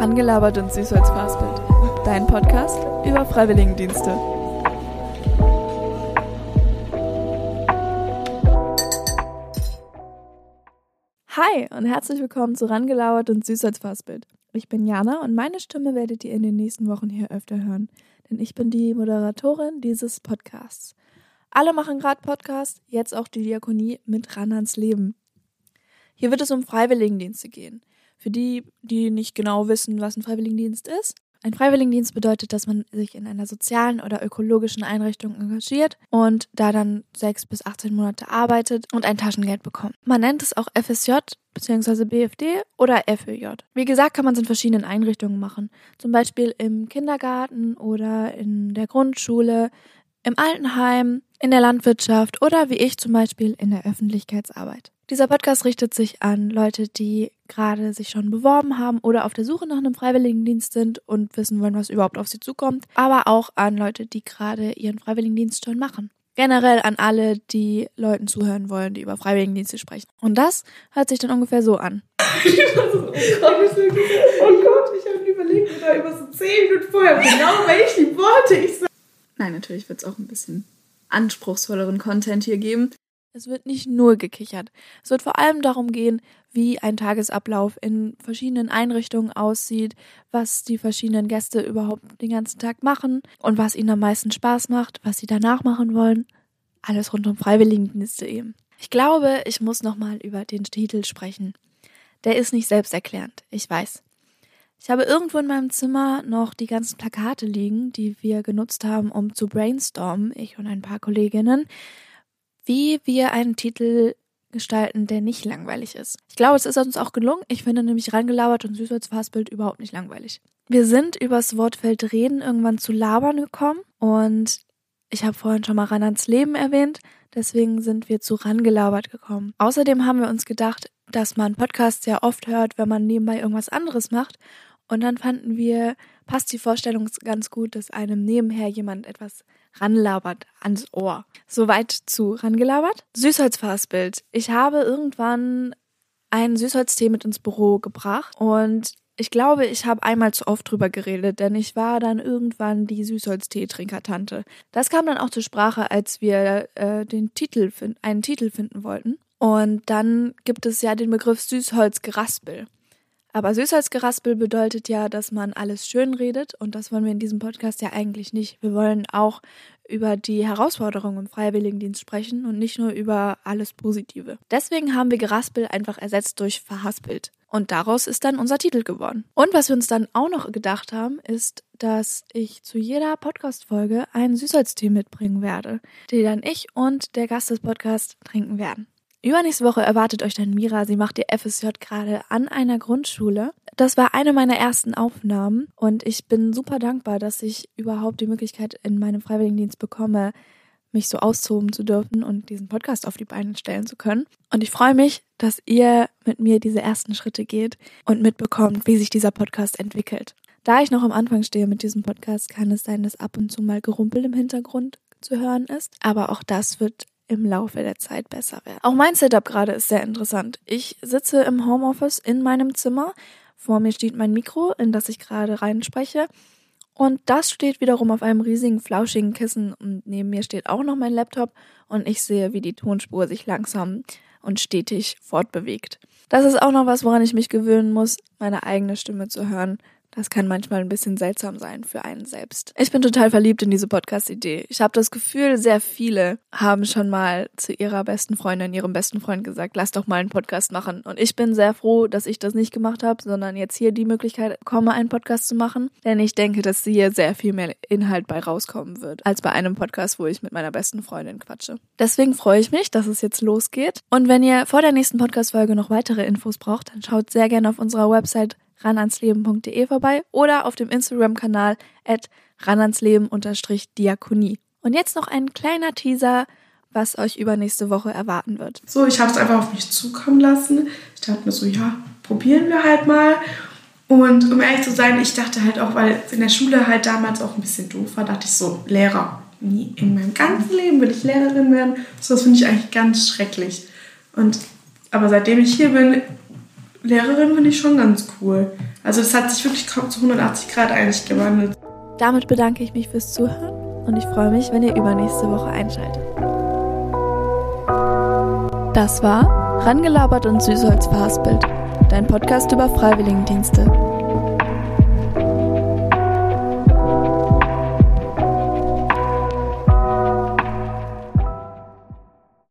Rangelabert und süß als Fastbild. Dein Podcast über Freiwilligendienste. Hi und herzlich willkommen zu Rangelabert und süß als Fastbild. Ich bin Jana und meine Stimme werdet ihr in den nächsten Wochen hier öfter hören, denn ich bin die Moderatorin dieses Podcasts. Alle machen gerade Podcast, jetzt auch die Diakonie mit ran ans Leben. Hier wird es um Freiwilligendienste gehen. Für die, die nicht genau wissen, was ein Freiwilligendienst ist. Ein Freiwilligendienst bedeutet, dass man sich in einer sozialen oder ökologischen Einrichtung engagiert und da dann sechs bis 18 Monate arbeitet und ein Taschengeld bekommt. Man nennt es auch FSJ bzw. BFD oder FÖJ. Wie gesagt, kann man es in verschiedenen Einrichtungen machen. Zum Beispiel im Kindergarten oder in der Grundschule, im Altenheim, in der Landwirtschaft oder wie ich zum Beispiel in der Öffentlichkeitsarbeit. Dieser Podcast richtet sich an Leute, die gerade sich schon beworben haben oder auf der Suche nach einem Freiwilligendienst sind und wissen wollen, was überhaupt auf sie zukommt, aber auch an Leute, die gerade ihren Freiwilligendienst schon machen. Generell an alle, die Leuten zuhören wollen, die über Freiwilligendienste sprechen. Und das hört sich dann ungefähr so an. oh Gott, oh Gott, ich habe überlegt, oder über so zehn Minuten vorher, genau welche Worte ich sage. Nein, natürlich wird es auch ein bisschen anspruchsvolleren Content hier geben. Es wird nicht nur gekichert. Es wird vor allem darum gehen, wie ein Tagesablauf in verschiedenen Einrichtungen aussieht, was die verschiedenen Gäste überhaupt den ganzen Tag machen und was ihnen am meisten Spaß macht, was sie danach machen wollen. Alles rund um Freiwilligendienste eben. Ich glaube, ich muss nochmal über den Titel sprechen. Der ist nicht selbsterklärend, ich weiß. Ich habe irgendwo in meinem Zimmer noch die ganzen Plakate liegen, die wir genutzt haben, um zu brainstormen, ich und ein paar Kolleginnen wie wir einen Titel gestalten, der nicht langweilig ist. Ich glaube, es ist uns auch gelungen. Ich finde nämlich rangelabert und süß als Fastbild überhaupt nicht langweilig. Wir sind übers Wortfeld reden irgendwann zu labern gekommen und ich habe vorhin schon mal ran ans Leben erwähnt, deswegen sind wir zu rangelabert gekommen. Außerdem haben wir uns gedacht, dass man Podcasts ja oft hört, wenn man nebenbei irgendwas anderes macht und dann fanden wir, passt die Vorstellung ganz gut, dass einem nebenher jemand etwas ranlabert ans Ohr. Soweit zu rangelabert. Süßholzfassbild. Ich habe irgendwann einen Süßholztee mit ins Büro gebracht und ich glaube, ich habe einmal zu oft drüber geredet, denn ich war dann irgendwann die Süßholztee-Trinkertante. Das kam dann auch zur Sprache, als wir äh, den Titel einen Titel finden wollten. Und dann gibt es ja den Begriff Süßholzgeraspel. Aber Süßholzgeraspel bedeutet ja, dass man alles schön redet und das wollen wir in diesem Podcast ja eigentlich nicht. Wir wollen auch über die Herausforderungen im Freiwilligendienst sprechen und nicht nur über alles Positive. Deswegen haben wir Geraspel einfach ersetzt durch Verhaspelt. Und daraus ist dann unser Titel geworden. Und was wir uns dann auch noch gedacht haben, ist, dass ich zu jeder Podcast-Folge einen Süßholztee mitbringen werde, den dann ich und der Gast des Podcasts trinken werden. Übernächste Woche erwartet euch dann Mira. Sie macht ihr FSJ gerade an einer Grundschule. Das war eine meiner ersten Aufnahmen und ich bin super dankbar, dass ich überhaupt die Möglichkeit in meinem Freiwilligendienst bekomme, mich so austoben zu dürfen und diesen Podcast auf die Beine stellen zu können. Und ich freue mich, dass ihr mit mir diese ersten Schritte geht und mitbekommt, wie sich dieser Podcast entwickelt. Da ich noch am Anfang stehe mit diesem Podcast, kann es sein, dass ab und zu mal Gerumpel im Hintergrund zu hören ist. Aber auch das wird im Laufe der Zeit besser werden. Auch mein Setup gerade ist sehr interessant. Ich sitze im Homeoffice in meinem Zimmer. Vor mir steht mein Mikro, in das ich gerade reinspreche. Und das steht wiederum auf einem riesigen, flauschigen Kissen. Und neben mir steht auch noch mein Laptop. Und ich sehe, wie die Tonspur sich langsam und stetig fortbewegt. Das ist auch noch was, woran ich mich gewöhnen muss, meine eigene Stimme zu hören. Das kann manchmal ein bisschen seltsam sein für einen selbst. Ich bin total verliebt in diese Podcast-Idee. Ich habe das Gefühl, sehr viele haben schon mal zu ihrer besten Freundin, ihrem besten Freund gesagt, lass doch mal einen Podcast machen. Und ich bin sehr froh, dass ich das nicht gemacht habe, sondern jetzt hier die Möglichkeit komme, einen Podcast zu machen. Denn ich denke, dass hier sehr viel mehr Inhalt bei rauskommen wird, als bei einem Podcast, wo ich mit meiner besten Freundin quatsche. Deswegen freue ich mich, dass es jetzt losgeht. Und wenn ihr vor der nächsten Podcast-Folge noch weitere Infos braucht, dann schaut sehr gerne auf unserer Website ranansleben.de vorbei oder auf dem Instagram-Kanal at ranansleben-diakonie. Und jetzt noch ein kleiner Teaser, was euch übernächste Woche erwarten wird. So, ich habe es einfach auf mich zukommen lassen. Ich dachte mir so, ja, probieren wir halt mal. Und um ehrlich zu sein, ich dachte halt auch, weil in der Schule halt damals auch ein bisschen doof war, dachte ich so, Lehrer. Nie in meinem ganzen Leben will ich Lehrerin werden. So, das finde ich eigentlich ganz schrecklich. Und aber seitdem ich hier bin, Lehrerin finde ich schon ganz cool. Also es hat sich wirklich kaum zu 180 Grad eigentlich gewandelt. Damit bedanke ich mich fürs Zuhören und ich freue mich, wenn ihr übernächste Woche einschaltet. Das war Rangelabert und Süßholz verhaspelt, dein Podcast über Freiwilligendienste.